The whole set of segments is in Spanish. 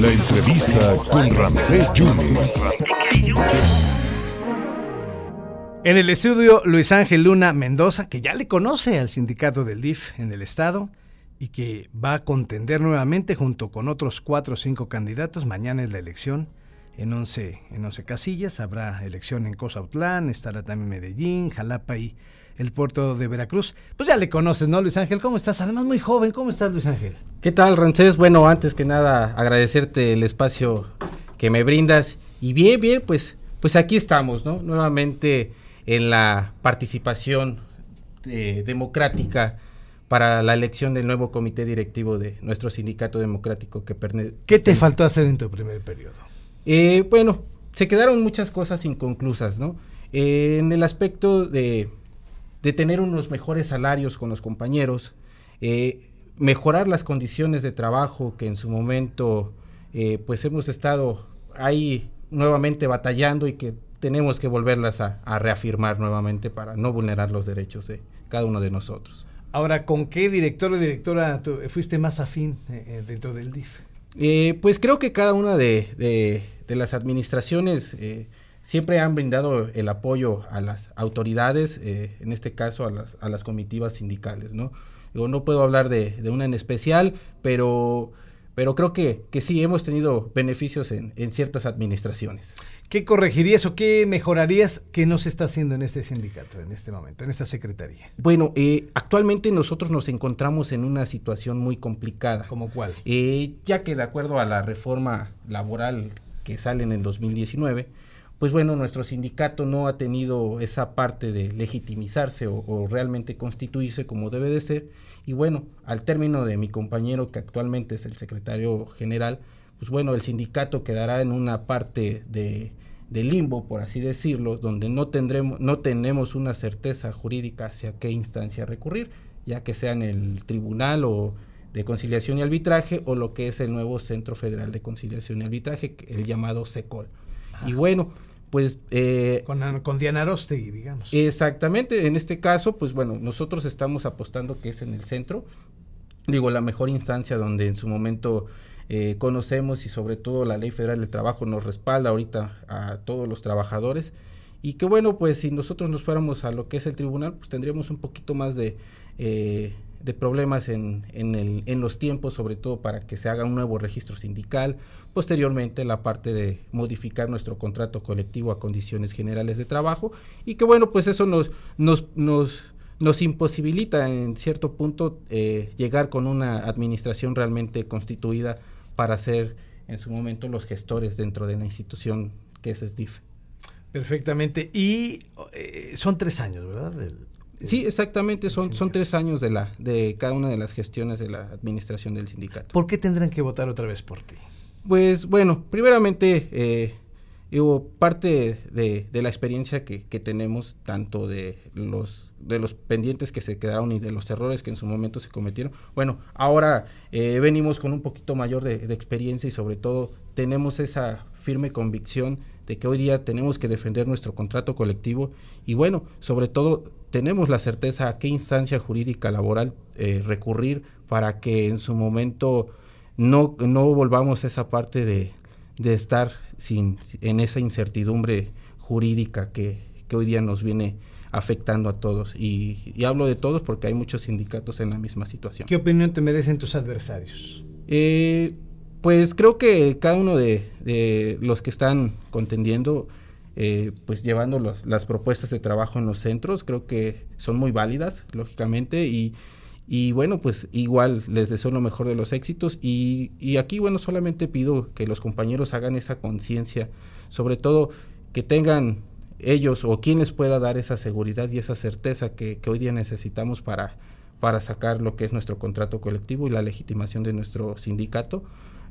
La entrevista con Ramsés Yunes. En el estudio, Luis Ángel Luna Mendoza, que ya le conoce al sindicato del DIF en el estado y que va a contender nuevamente junto con otros cuatro o cinco candidatos. Mañana es la elección en 11, en 11 casillas. Habrá elección en Cozautlán, estará también Medellín, Jalapa y el puerto de Veracruz. Pues ya le conoces, ¿no, Luis Ángel? ¿Cómo estás? Además, muy joven. ¿Cómo estás, Luis Ángel? ¿Qué tal, Rancés? Bueno, antes que nada, agradecerte el espacio que me brindas. Y bien, bien, pues, pues aquí estamos, ¿no? Nuevamente en la participación eh, democrática para la elección del nuevo comité directivo de nuestro sindicato democrático que ¿Qué te faltó hacer en tu primer periodo? Eh, bueno, se quedaron muchas cosas inconclusas, ¿no? Eh, en el aspecto de de tener unos mejores salarios con los compañeros, eh, mejorar las condiciones de trabajo que en su momento eh, pues hemos estado ahí nuevamente batallando y que tenemos que volverlas a, reafirmar nuevamente para no vulnerar los derechos de cada uno de nosotros. Ahora, ¿con qué director o directora fuiste más afín eh, dentro del DIF? pues creo que cada una de, de las administraciones siempre han brindado el apoyo a las autoridades, eh, en este caso a las, a las comitivas sindicales, ¿no? Yo no puedo hablar de, una en especial, pero, pero creo que, que sí hemos tenido beneficios en, en ciertas administraciones. ¿Qué corregirías o qué mejorarías que no se está haciendo en este sindicato, en este momento, en esta secretaría? Bueno, eh, actualmente nosotros nos encontramos en una situación muy complicada. ¿Cómo cuál? Eh, ya que de acuerdo a la reforma laboral que sale en el 2019, pues bueno, nuestro sindicato no ha tenido esa parte de legitimizarse o, realmente constituirse como debe de ser. Y bueno, al término de mi compañero que actualmente es el secretario general, pues bueno, el sindicato quedará en una parte de, limbo, por así decirlo, donde no tendremos, no tenemos una certeza jurídica hacia qué instancia recurrir, ya que sea en el tribunal o de conciliación y arbitraje o lo que es el nuevo Centro Federal de Conciliación y Arbitraje, el llamado SECOL. Y bueno, pues... Eh, con, con, Diana Rostegui, digamos. Exactamente, en este caso, pues bueno, nosotros estamos apostando que es en el centro, digo, la mejor instancia donde en su momento eh, conocemos y sobre todo la Ley Federal del Trabajo nos respalda ahorita a todos los trabajadores y que bueno, pues si nosotros nos fuéramos a lo que es el tribunal, pues tendríamos un poquito más de... Eh, de problemas en, en, el, en los tiempos, sobre todo para que se haga un nuevo registro sindical, posteriormente la parte de modificar nuestro contrato colectivo a condiciones generales de trabajo y que bueno, pues eso nos, nos, nos, nos imposibilita en cierto punto eh, llegar con una administración realmente constituida para ser en su momento los gestores dentro de la institución que es el DIF. Perfectamente. Y eh, son tres años, ¿verdad? Sí, exactamente, son, son tres años de, la, de cada una de las gestiones de la administración del sindicato. ¿Por qué tendrán que votar otra vez por ti? Pues bueno, primeramente, eh, parte de, de, la experiencia que, que, tenemos, tanto de los, de los pendientes que se quedaron y de los errores que en su momento se cometieron. Bueno, ahora eh, venimos con un poquito mayor de, de experiencia y sobre todo tenemos esa firme convicción de que hoy día tenemos que defender nuestro contrato colectivo y bueno, sobre todo tenemos la certeza a qué instancia jurídica laboral eh, recurrir para que en su momento no, no volvamos a esa parte de, de estar sin, en esa incertidumbre jurídica que, que, hoy día nos viene afectando a todos. Y, y, hablo de todos porque hay muchos sindicatos en la misma situación. ¿Qué opinión te merecen tus adversarios? Eh, pues creo que cada uno de, los que están contendiendo, eh, pues llevando las propuestas de trabajo en los centros, creo que son muy válidas, lógicamente, y, y bueno, pues igual les deseo lo mejor de los éxitos y, y aquí, bueno, solamente pido que los compañeros hagan esa conciencia, sobre todo que tengan ellos o quienes pueda dar esa seguridad y esa certeza que, que hoy día necesitamos para, para sacar lo que es nuestro contrato colectivo y la legitimación de nuestro sindicato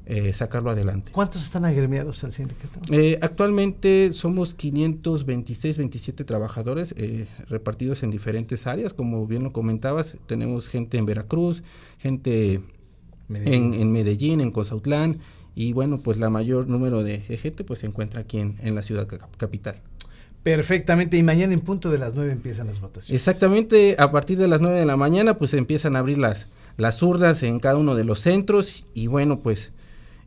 eh, sacarlo adelante. ¿Cuántos están agremiados al sindicato? Eh, actualmente somos 526, 27 trabajadores eh, repartidos en diferentes áreas, como bien lo comentabas, tenemos gente en Veracruz, gente En, Medellín, en Cozautlán, y bueno, pues la mayor número de, gente pues se encuentra aquí en, en la ciudad capital. Perfectamente, y mañana en punto de las 9 empiezan las votaciones. Exactamente, a partir de las 9 de la mañana pues empiezan a abrir las, las urnas en cada uno de los centros y bueno, pues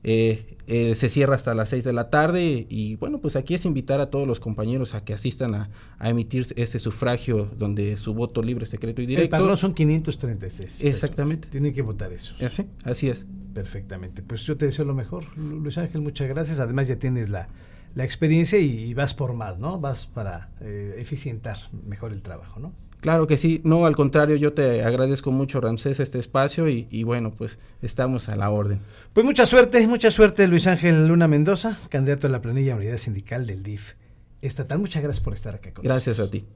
Eh, eh, se cierra hasta las 6 de la tarde y bueno, pues aquí es invitar a todos los compañeros a que asistan a, emitir este sufragio donde su voto libre, secreto y directo. El padrón son 536. Exactamente. Tienen que votar eso. Así, así es. Perfectamente. Pues yo te deseo lo mejor, Luis Ángel, muchas gracias. Además ya tienes la, la experiencia y, vas por más, ¿no? Vas para eh, eficientar mejor el trabajo, ¿no? Claro que sí, no, al contrario, yo te agradezco mucho, Ramsés, este espacio y, bueno, pues estamos a la orden. Pues mucha suerte, mucha suerte, Luis Ángel Luna Mendoza, candidato a la planilla unidad sindical del DIF estatal. Muchas gracias por estar acá con nosotros. Gracias a ti.